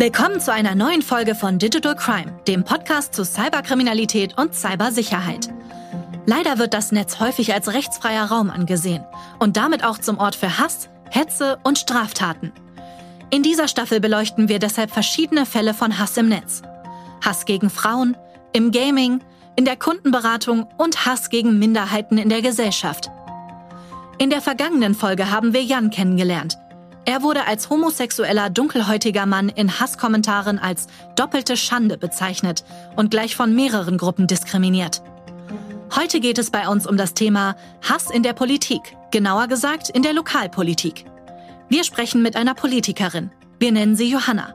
Willkommen zu einer neuen Folge von Digital Crime, dem Podcast zu Cyberkriminalität und Cybersicherheit. Leider wird das Netz häufig als rechtsfreier Raum angesehen und damit auch zum Ort für Hass, Hetze und Straftaten. In dieser Staffel beleuchten wir deshalb verschiedene Fälle von Hass im Netz. Hass gegen Frauen, im Gaming, in der Kundenberatung und Hass gegen Minderheiten in der Gesellschaft. In der vergangenen Folge haben wir Jan kennengelernt, er wurde als homosexueller dunkelhäutiger Mann in Hasskommentaren als doppelte Schande bezeichnet und gleich von mehreren Gruppen diskriminiert. Heute geht es bei uns um das Thema Hass in der Politik, genauer gesagt in der Lokalpolitik. Wir sprechen mit einer Politikerin. Wir nennen sie Johanna.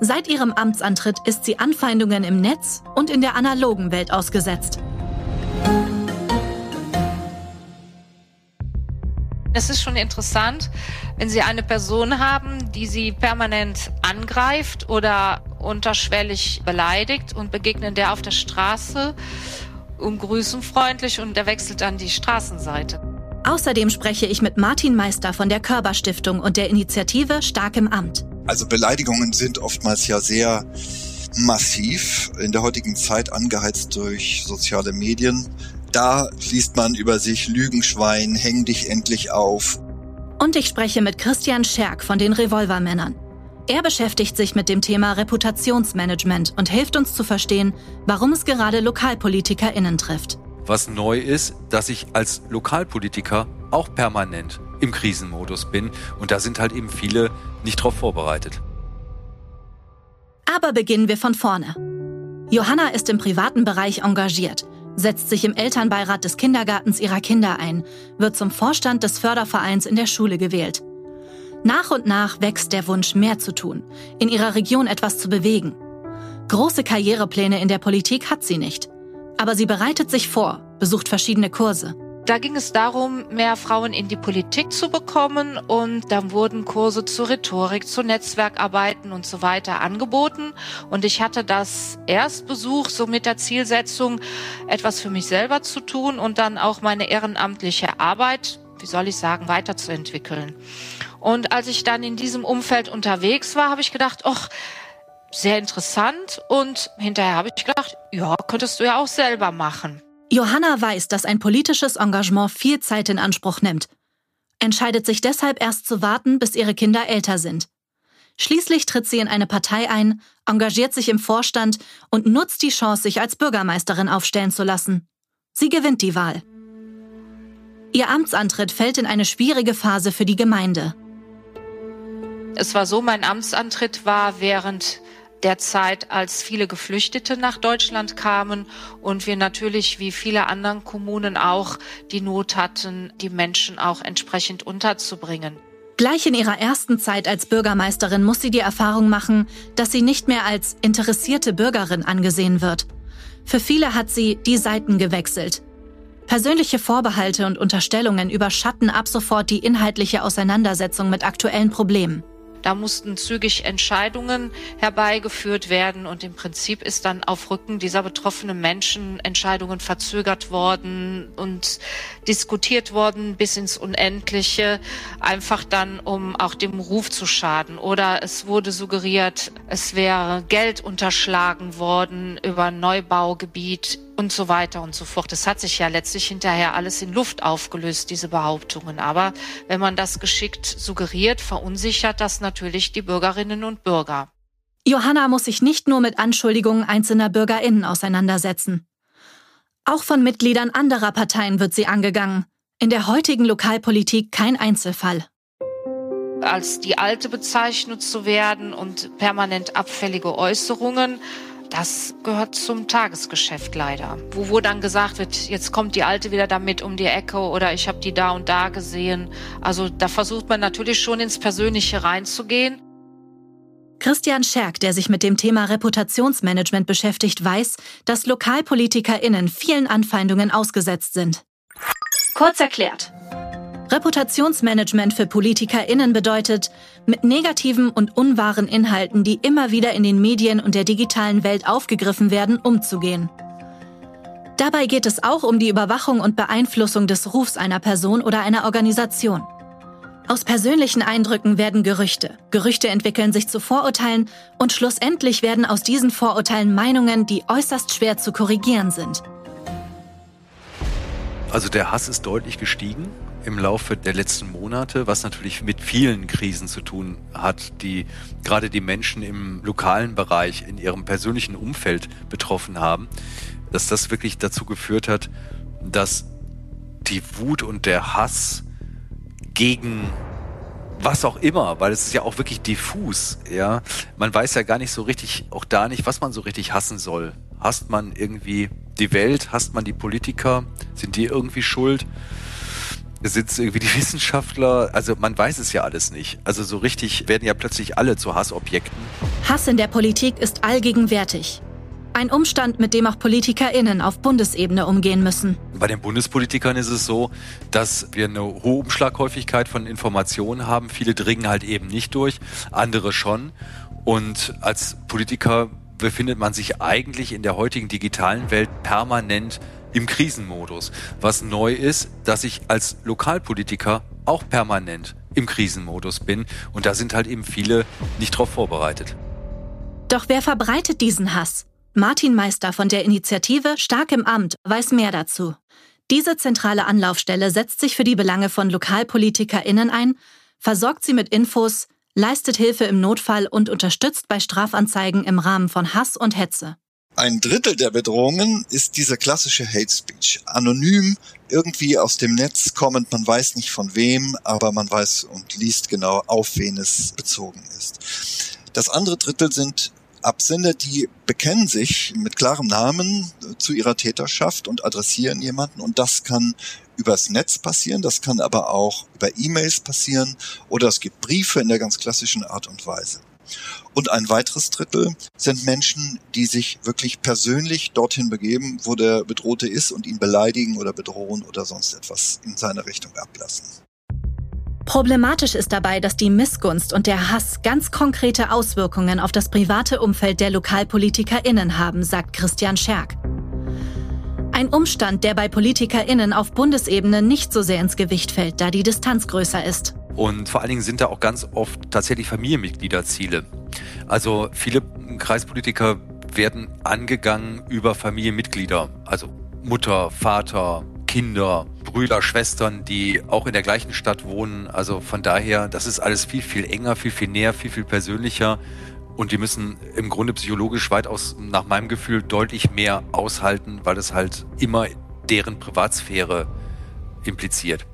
Seit ihrem Amtsantritt ist sie Anfeindungen im Netz und in der analogen Welt ausgesetzt. Es ist schon interessant, wenn Sie eine Person haben, die Sie permanent angreift oder unterschwellig beleidigt und begegnen der auf der Straße, umgrüßen freundlich und er wechselt dann die Straßenseite. Außerdem spreche ich mit Martin Meister von der Körber Stiftung und der Initiative Stark im Amt. Also Beleidigungen sind oftmals ja sehr massiv in der heutigen Zeit angeheizt durch soziale Medien. Da liest man über sich Lügenschwein, häng dich endlich auf. Und ich spreche mit Christian Scherk von den Revolvermännern. Er beschäftigt sich mit dem Thema Reputationsmanagement und hilft uns zu verstehen, warum es gerade LokalpolitikerInnen trifft. Was neu ist, dass ich als Lokalpolitiker auch permanent im Krisenmodus bin und da sind halt eben viele nicht drauf vorbereitet. Aber beginnen wir von vorne. Johanna ist im privaten Bereich engagiert setzt sich im Elternbeirat des Kindergartens ihrer Kinder ein, wird zum Vorstand des Fördervereins in der Schule gewählt. Nach und nach wächst der Wunsch, mehr zu tun, in ihrer Region etwas zu bewegen. Große Karrierepläne in der Politik hat sie nicht. Aber sie bereitet sich vor, besucht verschiedene Kurse. Da ging es darum, mehr Frauen in die Politik zu bekommen und dann wurden Kurse zur Rhetorik, zu Netzwerkarbeiten und so weiter angeboten. Und ich hatte das Erstbesuch so mit der Zielsetzung, etwas für mich selber zu tun und dann auch meine ehrenamtliche Arbeit, wie soll ich sagen, weiterzuentwickeln. Und als ich dann in diesem Umfeld unterwegs war, habe ich gedacht, ach, sehr interessant. Und hinterher habe ich gedacht, ja, könntest du ja auch selber machen. Johanna weiß, dass ein politisches Engagement viel Zeit in Anspruch nimmt, entscheidet sich deshalb erst zu warten, bis ihre Kinder älter sind. Schließlich tritt sie in eine Partei ein, engagiert sich im Vorstand und nutzt die Chance, sich als Bürgermeisterin aufstellen zu lassen. Sie gewinnt die Wahl. Ihr Amtsantritt fällt in eine schwierige Phase für die Gemeinde. Es war so, mein Amtsantritt war während der Zeit, als viele Geflüchtete nach Deutschland kamen und wir natürlich wie viele anderen Kommunen auch die Not hatten, die Menschen auch entsprechend unterzubringen. Gleich in ihrer ersten Zeit als Bürgermeisterin muss sie die Erfahrung machen, dass sie nicht mehr als interessierte Bürgerin angesehen wird. Für viele hat sie die Seiten gewechselt. Persönliche Vorbehalte und Unterstellungen überschatten ab sofort die inhaltliche Auseinandersetzung mit aktuellen Problemen. Da mussten zügig Entscheidungen herbeigeführt werden und im Prinzip ist dann auf Rücken dieser betroffenen Menschen Entscheidungen verzögert worden und diskutiert worden bis ins Unendliche, einfach dann, um auch dem Ruf zu schaden. Oder es wurde suggeriert, es wäre Geld unterschlagen worden über Neubaugebiet und so weiter und so fort. Es hat sich ja letztlich hinterher alles in Luft aufgelöst, diese Behauptungen. Aber wenn man das geschickt suggeriert, verunsichert das natürlich die Bürgerinnen und Bürger. Johanna muss sich nicht nur mit Anschuldigungen einzelner Bürgerinnen auseinandersetzen. Auch von Mitgliedern anderer Parteien wird sie angegangen. In der heutigen Lokalpolitik kein Einzelfall als die Alte bezeichnet zu werden und permanent abfällige Äußerungen das gehört zum Tagesgeschäft leider. Wo, wo dann gesagt wird, jetzt kommt die Alte wieder damit um die Ecke oder ich habe die da und da gesehen. Also da versucht man natürlich schon ins Persönliche reinzugehen. Christian Scherk, der sich mit dem Thema Reputationsmanagement beschäftigt, weiß, dass LokalpolitikerInnen vielen Anfeindungen ausgesetzt sind. Kurz erklärt. Reputationsmanagement für PolitikerInnen bedeutet, mit negativen und unwahren Inhalten, die immer wieder in den Medien und der digitalen Welt aufgegriffen werden, umzugehen. Dabei geht es auch um die Überwachung und Beeinflussung des Rufs einer Person oder einer Organisation. Aus persönlichen Eindrücken werden Gerüchte, Gerüchte entwickeln sich zu Vorurteilen und schlussendlich werden aus diesen Vorurteilen Meinungen, die äußerst schwer zu korrigieren sind. Also der Hass ist deutlich gestiegen im Laufe der letzten Monate, was natürlich mit vielen Krisen zu tun hat, die gerade die Menschen im lokalen Bereich, in ihrem persönlichen Umfeld betroffen haben, dass das wirklich dazu geführt hat, dass die Wut und der Hass gegen was auch immer, weil es ist ja auch wirklich diffus, ja. Man weiß ja gar nicht so richtig, auch da nicht, was man so richtig hassen soll. Hasst man irgendwie die Welt, hasst man die Politiker, sind die irgendwie schuld? Sind irgendwie die Wissenschaftler? Also man weiß es ja alles nicht. Also so richtig werden ja plötzlich alle zu Hassobjekten. Hass in der Politik ist allgegenwärtig. Ein Umstand, mit dem auch PolitikerInnen auf Bundesebene umgehen müssen. Bei den Bundespolitikern ist es so, dass wir eine hohe Umschlaghäufigkeit von Informationen haben. Viele dringen halt eben nicht durch, andere schon. Und als Politiker befindet man sich eigentlich in der heutigen digitalen Welt permanent im Krisenmodus. Was neu ist, dass ich als Lokalpolitiker auch permanent im Krisenmodus bin. Und da sind halt eben viele nicht darauf vorbereitet. Doch wer verbreitet diesen Hass? Martin Meister von der Initiative Stark im Amt weiß mehr dazu. Diese zentrale Anlaufstelle setzt sich für die Belange von LokalpolitikerInnen ein, versorgt sie mit Infos, leistet Hilfe im Notfall und unterstützt bei Strafanzeigen im Rahmen von Hass und Hetze. Ein Drittel der Bedrohungen ist dieser klassische Hate Speech. Anonym, irgendwie aus dem Netz kommend, man weiß nicht von wem, aber man weiß und liest genau, auf wen es bezogen ist. Das andere Drittel sind Absender, die bekennen sich mit klarem Namen zu ihrer Täterschaft und adressieren jemanden und das kann übers Netz passieren, das kann aber auch über E-Mails passieren oder es gibt Briefe in der ganz klassischen Art und Weise. Und ein weiteres Drittel sind Menschen, die sich wirklich persönlich dorthin begeben, wo der Bedrohte ist und ihn beleidigen oder bedrohen oder sonst etwas in seine Richtung ablassen. Problematisch ist dabei, dass die Missgunst und der Hass ganz konkrete Auswirkungen auf das private Umfeld der LokalpolitikerInnen haben, sagt Christian Scherk. Ein Umstand, der bei PolitikerInnen auf Bundesebene nicht so sehr ins Gewicht fällt, da die Distanz größer ist. Und vor allen Dingen sind da auch ganz oft tatsächlich Familienmitgliederziele. Also viele Kreispolitiker werden angegangen über Familienmitglieder, also Mutter, Vater, Kinder, Brüder, Schwestern, die auch in der gleichen Stadt wohnen. Also von daher, das ist alles viel, viel enger, viel, viel näher, viel, viel persönlicher. Und die müssen im Grunde psychologisch weitaus, nach meinem Gefühl, deutlich mehr aushalten, weil es halt immer deren Privatsphäre impliziert.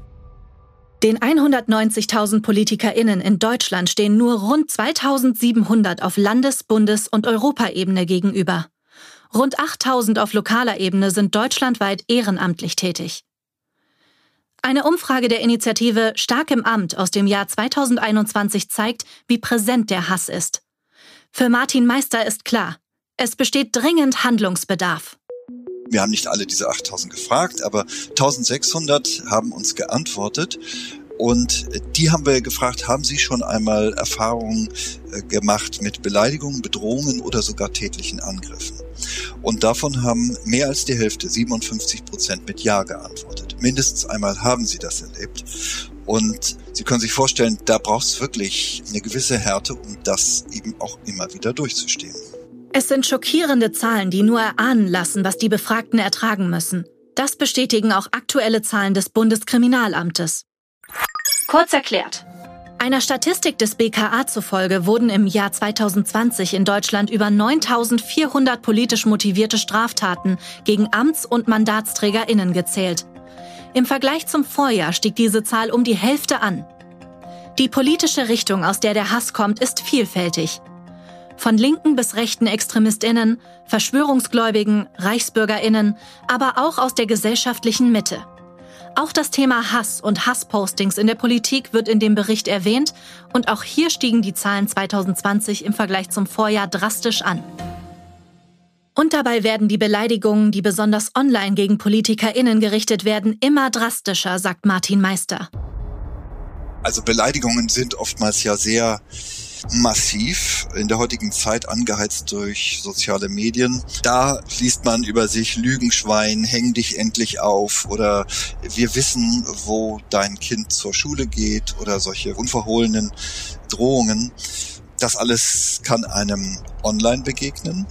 Den 190.000 PolitikerInnen in Deutschland stehen nur rund 2700 auf Landes-, Bundes- und Europaebene gegenüber. Rund 8000 auf lokaler Ebene sind deutschlandweit ehrenamtlich tätig. Eine Umfrage der Initiative Stark im Amt aus dem Jahr 2021 zeigt, wie präsent der Hass ist. Für Martin Meister ist klar, es besteht dringend Handlungsbedarf. Wir haben nicht alle diese 8000 gefragt, aber 1600 haben uns geantwortet und die haben wir gefragt, haben Sie schon einmal Erfahrungen äh, gemacht mit Beleidigungen, Bedrohungen oder sogar tätlichen Angriffen? Und davon haben mehr als die Hälfte, 57 Prozent, mit Ja geantwortet. Mindestens einmal haben sie das erlebt. Und Sie können sich vorstellen, da braucht es wirklich eine gewisse Härte, um das eben auch immer wieder durchzustehen. Es sind schockierende Zahlen, die nur erahnen lassen, was die Befragten ertragen müssen. Das bestätigen auch aktuelle Zahlen des Bundeskriminalamtes. Kurz erklärt. Einer Statistik des BKA zufolge wurden im Jahr 2020 in Deutschland über 9400 politisch motivierte Straftaten gegen Amts- und Mandatsträgerinnen gezählt. Im Vergleich zum Vorjahr stieg diese Zahl um die Hälfte an. Die politische Richtung, aus der der Hass kommt, ist vielfältig. Von linken bis rechten Extremistinnen, Verschwörungsgläubigen, Reichsbürgerinnen, aber auch aus der gesellschaftlichen Mitte. Auch das Thema Hass und Hasspostings in der Politik wird in dem Bericht erwähnt und auch hier stiegen die Zahlen 2020 im Vergleich zum Vorjahr drastisch an. Und dabei werden die Beleidigungen, die besonders online gegen PolitikerInnen gerichtet werden, immer drastischer, sagt Martin Meister. Also Beleidigungen sind oftmals ja sehr massiv in der heutigen Zeit angeheizt durch soziale Medien. Da liest man über sich Lügenschwein, häng dich endlich auf oder wir wissen, wo dein Kind zur Schule geht oder solche unverhohlenen Drohungen. Das alles kann einem online begegnen.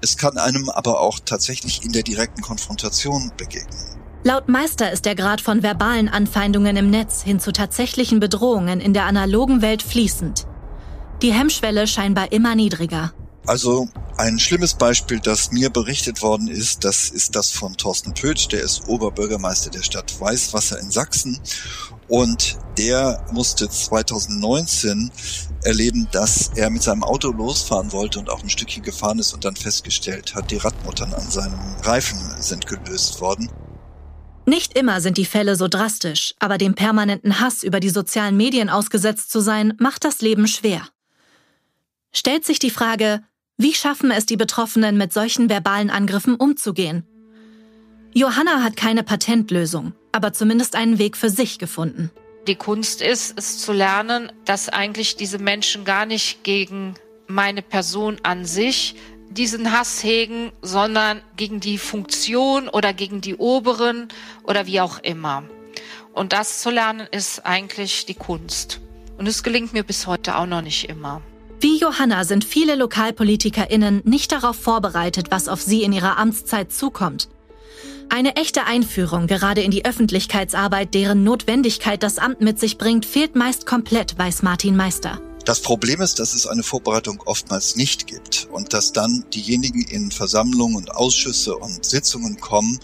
Es kann einem aber auch tatsächlich in der direkten Konfrontation begegnen. Laut Meister ist der Grad von verbalen Anfeindungen im Netz hin zu tatsächlichen Bedrohungen in der analogen Welt fließend. Die Hemmschwelle scheinbar immer niedriger. Also ein schlimmes Beispiel, das mir berichtet worden ist, das ist das von Thorsten Pötsch, der ist Oberbürgermeister der Stadt Weißwasser in Sachsen und der musste 2019 erleben, dass er mit seinem Auto losfahren wollte und auch ein Stückchen gefahren ist und dann festgestellt hat, die Radmuttern an seinem Reifen sind gelöst worden. Nicht immer sind die Fälle so drastisch, aber dem permanenten Hass über die sozialen Medien ausgesetzt zu sein, macht das Leben schwer. Stellt sich die Frage, wie schaffen es die Betroffenen, mit solchen verbalen Angriffen umzugehen? Johanna hat keine Patentlösung, aber zumindest einen Weg für sich gefunden. Die Kunst ist, es zu lernen, dass eigentlich diese Menschen gar nicht gegen meine Person an sich diesen Hass hegen, sondern gegen die Funktion oder gegen die Oberen oder wie auch immer. Und das zu lernen ist eigentlich die Kunst. Und es gelingt mir bis heute auch noch nicht immer. Wie Johanna sind viele LokalpolitikerInnen nicht darauf vorbereitet, was auf sie in ihrer Amtszeit zukommt. Eine echte Einführung gerade in die Öffentlichkeitsarbeit, deren Notwendigkeit das Amt mit sich bringt, fehlt meist komplett, weiß Martin Meister. Das Problem ist, dass es eine Vorbereitung oftmals nicht gibt und dass dann diejenigen in Versammlungen und Ausschüsse und Sitzungen kommen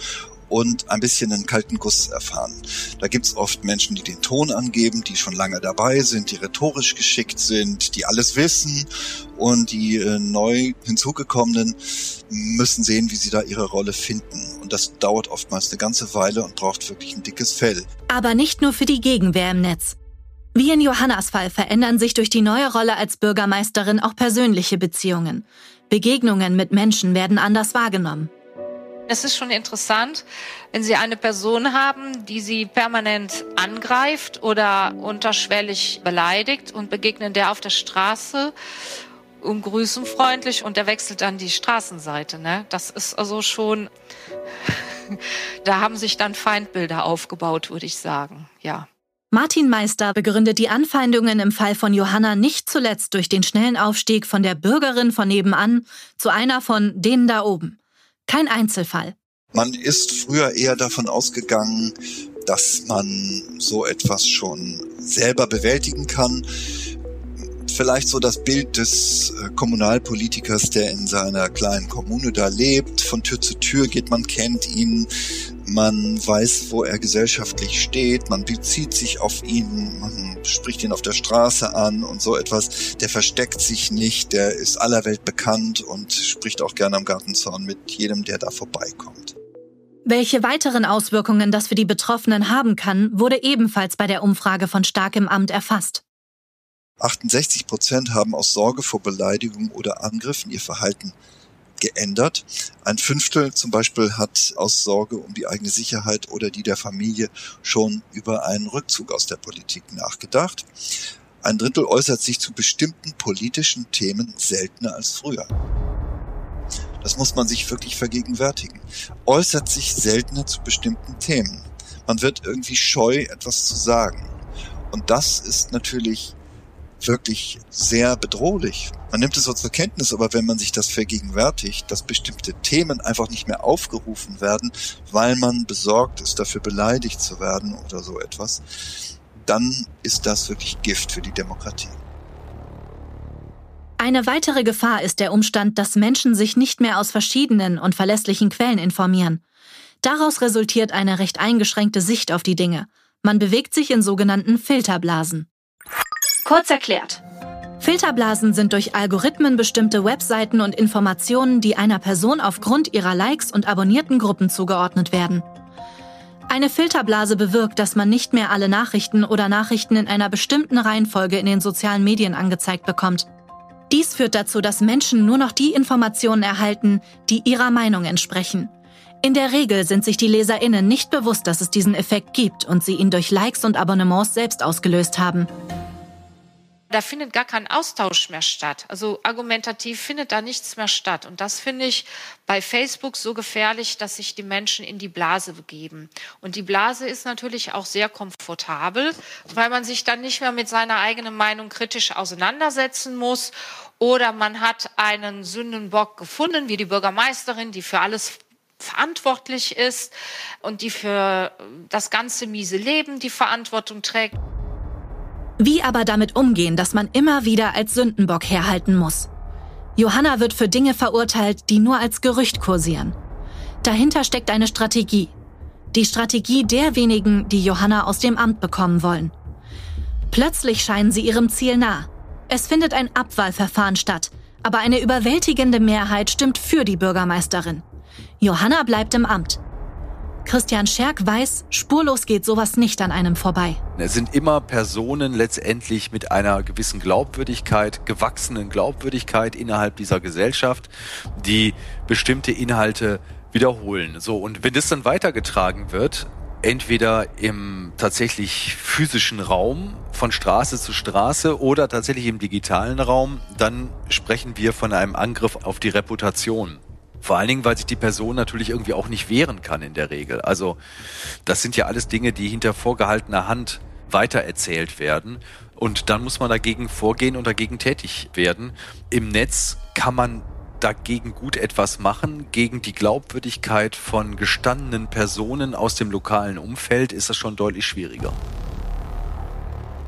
und ein bisschen einen kalten Guss erfahren. Da gibt's oft Menschen, die den Ton angeben, die schon lange dabei sind, die rhetorisch geschickt sind, die alles wissen und die äh, neu hinzugekommenen müssen sehen, wie sie da ihre Rolle finden. Und das dauert oftmals eine ganze Weile und braucht wirklich ein dickes Fell. Aber nicht nur für die Gegenwehr im Netz. Wie in Johannas Fall verändern sich durch die neue Rolle als Bürgermeisterin auch persönliche Beziehungen. Begegnungen mit Menschen werden anders wahrgenommen. Es ist schon interessant, wenn Sie eine Person haben, die Sie permanent angreift oder unterschwellig beleidigt und begegnen der auf der Straße und grüßen freundlich und der wechselt dann die Straßenseite. Ne? Das ist also schon, da haben sich dann Feindbilder aufgebaut, würde ich sagen. Ja. Martin Meister begründet die Anfeindungen im Fall von Johanna nicht zuletzt durch den schnellen Aufstieg von der Bürgerin von nebenan zu einer von denen da oben. Kein Einzelfall. Man ist früher eher davon ausgegangen, dass man so etwas schon selber bewältigen kann vielleicht so das Bild des äh, Kommunalpolitikers, der in seiner kleinen Kommune da lebt. Von Tür zu Tür geht, man kennt ihn, man weiß, wo er gesellschaftlich steht, man bezieht sich auf ihn, man spricht ihn auf der Straße an und so etwas. Der versteckt sich nicht, der ist aller Welt bekannt und spricht auch gerne am Gartenzaun mit jedem, der da vorbeikommt. Welche weiteren Auswirkungen das für die Betroffenen haben kann, wurde ebenfalls bei der Umfrage von Stark im Amt erfasst. 68 Prozent haben aus Sorge vor Beleidigung oder Angriffen ihr Verhalten geändert. Ein Fünftel zum Beispiel hat aus Sorge um die eigene Sicherheit oder die der Familie schon über einen Rückzug aus der Politik nachgedacht. Ein Drittel äußert sich zu bestimmten politischen Themen seltener als früher. Das muss man sich wirklich vergegenwärtigen. Äußert sich seltener zu bestimmten Themen. Man wird irgendwie scheu, etwas zu sagen. Und das ist natürlich wirklich sehr bedrohlich. Man nimmt es so zur Kenntnis, aber wenn man sich das vergegenwärtigt, dass bestimmte Themen einfach nicht mehr aufgerufen werden, weil man besorgt ist, dafür beleidigt zu werden oder so etwas, dann ist das wirklich Gift für die Demokratie. Eine weitere Gefahr ist der Umstand, dass Menschen sich nicht mehr aus verschiedenen und verlässlichen Quellen informieren. Daraus resultiert eine recht eingeschränkte Sicht auf die Dinge. Man bewegt sich in sogenannten Filterblasen. Kurz erklärt. Filterblasen sind durch Algorithmen bestimmte Webseiten und Informationen, die einer Person aufgrund ihrer Likes und abonnierten Gruppen zugeordnet werden. Eine Filterblase bewirkt, dass man nicht mehr alle Nachrichten oder Nachrichten in einer bestimmten Reihenfolge in den sozialen Medien angezeigt bekommt. Dies führt dazu, dass Menschen nur noch die Informationen erhalten, die ihrer Meinung entsprechen. In der Regel sind sich die Leserinnen nicht bewusst, dass es diesen Effekt gibt und sie ihn durch Likes und Abonnements selbst ausgelöst haben. Da findet gar kein Austausch mehr statt. Also argumentativ findet da nichts mehr statt. Und das finde ich bei Facebook so gefährlich, dass sich die Menschen in die Blase begeben. Und die Blase ist natürlich auch sehr komfortabel, weil man sich dann nicht mehr mit seiner eigenen Meinung kritisch auseinandersetzen muss. Oder man hat einen Sündenbock gefunden, wie die Bürgermeisterin, die für alles verantwortlich ist und die für das ganze miese Leben die Verantwortung trägt. Wie aber damit umgehen, dass man immer wieder als Sündenbock herhalten muss? Johanna wird für Dinge verurteilt, die nur als Gerücht kursieren. Dahinter steckt eine Strategie. Die Strategie der wenigen, die Johanna aus dem Amt bekommen wollen. Plötzlich scheinen sie ihrem Ziel nah. Es findet ein Abwahlverfahren statt, aber eine überwältigende Mehrheit stimmt für die Bürgermeisterin. Johanna bleibt im Amt. Christian Scherk weiß, spurlos geht sowas nicht an einem vorbei. Es sind immer Personen letztendlich mit einer gewissen Glaubwürdigkeit, gewachsenen Glaubwürdigkeit innerhalb dieser Gesellschaft, die bestimmte Inhalte wiederholen. So, und wenn das dann weitergetragen wird, entweder im tatsächlich physischen Raum von Straße zu Straße oder tatsächlich im digitalen Raum, dann sprechen wir von einem Angriff auf die Reputation. Vor allen Dingen, weil sich die Person natürlich irgendwie auch nicht wehren kann in der Regel. Also das sind ja alles Dinge, die hinter vorgehaltener Hand weitererzählt werden. Und dann muss man dagegen vorgehen und dagegen tätig werden. Im Netz kann man dagegen gut etwas machen. Gegen die Glaubwürdigkeit von gestandenen Personen aus dem lokalen Umfeld ist das schon deutlich schwieriger.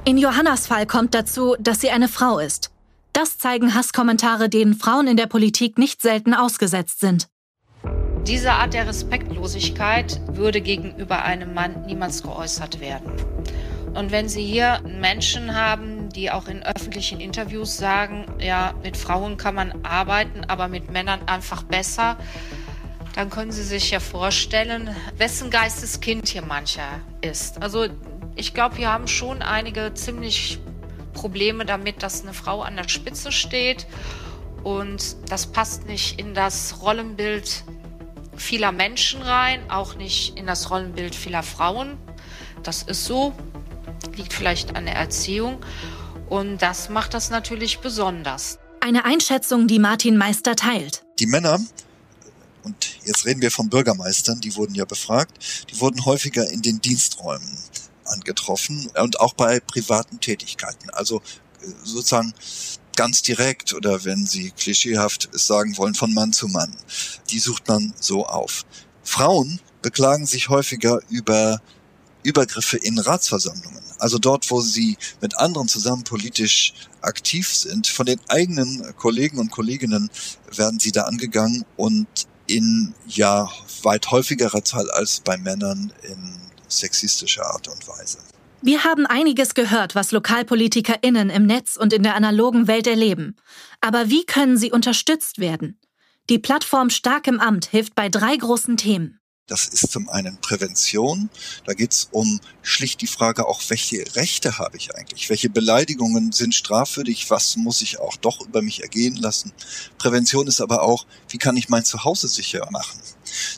In Johannas Fall kommt dazu, dass sie eine Frau ist. Das zeigen Hasskommentare, denen Frauen in der Politik nicht selten ausgesetzt sind. Diese Art der Respektlosigkeit würde gegenüber einem Mann niemals geäußert werden. Und wenn Sie hier Menschen haben, die auch in öffentlichen Interviews sagen, ja, mit Frauen kann man arbeiten, aber mit Männern einfach besser, dann können Sie sich ja vorstellen, wessen Geisteskind hier mancher ist. Also ich glaube, wir haben schon einige ziemlich Probleme damit, dass eine Frau an der Spitze steht und das passt nicht in das Rollenbild vieler Menschen rein, auch nicht in das Rollenbild vieler Frauen. Das ist so, liegt vielleicht an der Erziehung und das macht das natürlich besonders. Eine Einschätzung, die Martin Meister teilt. Die Männer und jetzt reden wir von Bürgermeistern, die wurden ja befragt, die wurden häufiger in den Diensträumen angetroffen und auch bei privaten Tätigkeiten. Also äh, sozusagen ganz direkt oder wenn Sie klischeehaft es sagen wollen, von Mann zu Mann. Die sucht man so auf. Frauen beklagen sich häufiger über Übergriffe in Ratsversammlungen. Also dort, wo sie mit anderen zusammen politisch aktiv sind. Von den eigenen Kollegen und Kolleginnen werden sie da angegangen und in ja weit häufigerer Zahl als bei Männern in sexistische Art und Weise. Wir haben einiges gehört, was LokalpolitikerInnen im Netz und in der analogen Welt erleben. Aber wie können sie unterstützt werden? Die Plattform Stark im Amt hilft bei drei großen Themen. Das ist zum einen Prävention. Da geht es um schlicht die Frage auch, welche Rechte habe ich eigentlich? Welche Beleidigungen sind strafwürdig? Was muss ich auch doch über mich ergehen lassen? Prävention ist aber auch, wie kann ich mein Zuhause sicher machen?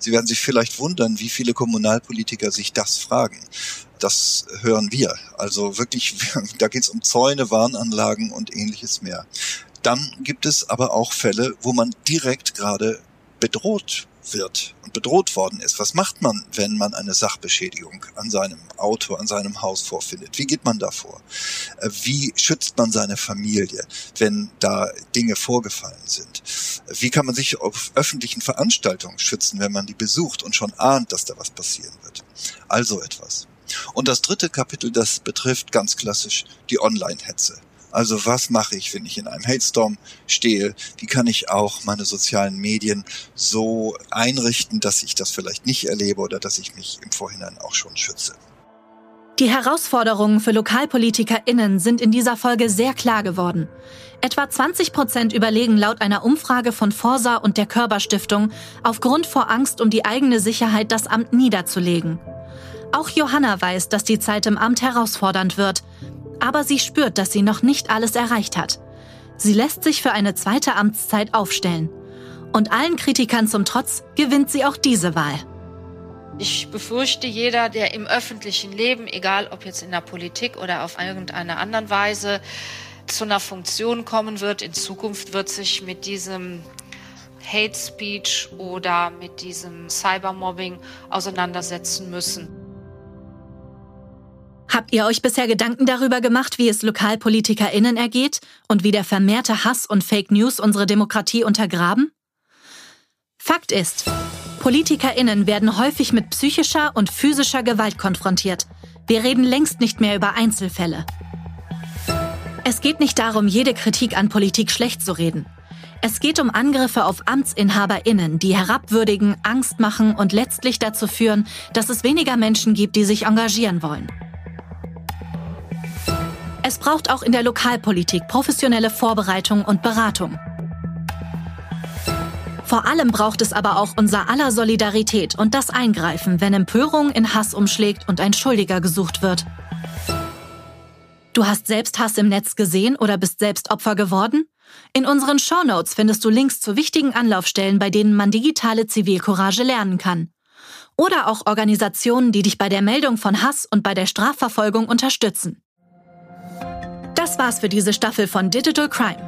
Sie werden sich vielleicht wundern, wie viele Kommunalpolitiker sich das fragen. Das hören wir. Also wirklich, da geht es um Zäune, Warnanlagen und ähnliches mehr. Dann gibt es aber auch Fälle, wo man direkt gerade bedroht wird und bedroht worden ist. Was macht man, wenn man eine Sachbeschädigung an seinem Auto, an seinem Haus vorfindet? Wie geht man da? Äh, wie schützt man seine Familie, wenn da Dinge vorgefallen sind? Wie kann man sich auf öffentlichen Veranstaltungen schützen, wenn man die besucht und schon ahnt, dass da was passieren wird? Also etwas. Und das dritte Kapitel, das betrifft ganz klassisch die Online-Hetze. Also was mache ich, wenn ich in einem Hate-Storm stehe? Wie kann ich auch meine sozialen Medien so einrichten, dass ich das vielleicht nicht erlebe oder dass ich mich im Vorhinein auch schon schütze? Die Herausforderungen für LokalpolitikerInnen sind in dieser Folge sehr klar geworden. Etwa 20 Prozent überlegen laut einer Umfrage von Forsa und der Körperstiftung aufgrund vor Angst um die eigene Sicherheit das Amt niederzulegen. Auch Johanna weiß, dass die Zeit im Amt herausfordernd wird. Aber sie spürt, dass sie noch nicht alles erreicht hat. Sie lässt sich für eine zweite Amtszeit aufstellen. Und allen Kritikern zum Trotz gewinnt sie auch diese Wahl. Ich befürchte, jeder, der im öffentlichen Leben, egal ob jetzt in der Politik oder auf irgendeine anderen Weise, zu einer Funktion kommen wird. In Zukunft wird sich mit diesem Hate Speech oder mit diesem Cybermobbing auseinandersetzen müssen. Habt ihr euch bisher Gedanken darüber gemacht, wie es LokalpolitikerInnen ergeht und wie der vermehrte Hass und Fake News unsere Demokratie untergraben? Fakt ist, PolitikerInnen werden häufig mit psychischer und physischer Gewalt konfrontiert. Wir reden längst nicht mehr über Einzelfälle. Es geht nicht darum, jede Kritik an Politik schlecht zu reden. Es geht um Angriffe auf AmtsinhaberInnen, die herabwürdigen, Angst machen und letztlich dazu führen, dass es weniger Menschen gibt, die sich engagieren wollen. Es braucht auch in der Lokalpolitik professionelle Vorbereitung und Beratung. Vor allem braucht es aber auch unser aller Solidarität und das Eingreifen, wenn Empörung in Hass umschlägt und ein Schuldiger gesucht wird. Du hast selbst Hass im Netz gesehen oder bist selbst Opfer geworden? In unseren Shownotes findest du Links zu wichtigen Anlaufstellen, bei denen man digitale Zivilcourage lernen kann. Oder auch Organisationen, die dich bei der Meldung von Hass und bei der Strafverfolgung unterstützen. Das war's für diese Staffel von Digital Crime.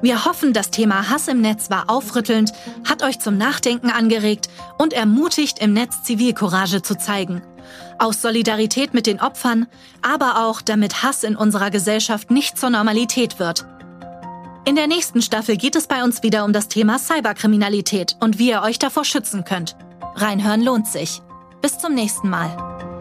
Wir hoffen, das Thema Hass im Netz war aufrüttelnd, hat euch zum Nachdenken angeregt und ermutigt, im Netz Zivilcourage zu zeigen. Aus Solidarität mit den Opfern, aber auch, damit Hass in unserer Gesellschaft nicht zur Normalität wird. In der nächsten Staffel geht es bei uns wieder um das Thema Cyberkriminalität und wie ihr euch davor schützen könnt. Reinhören lohnt sich. Bis zum nächsten Mal.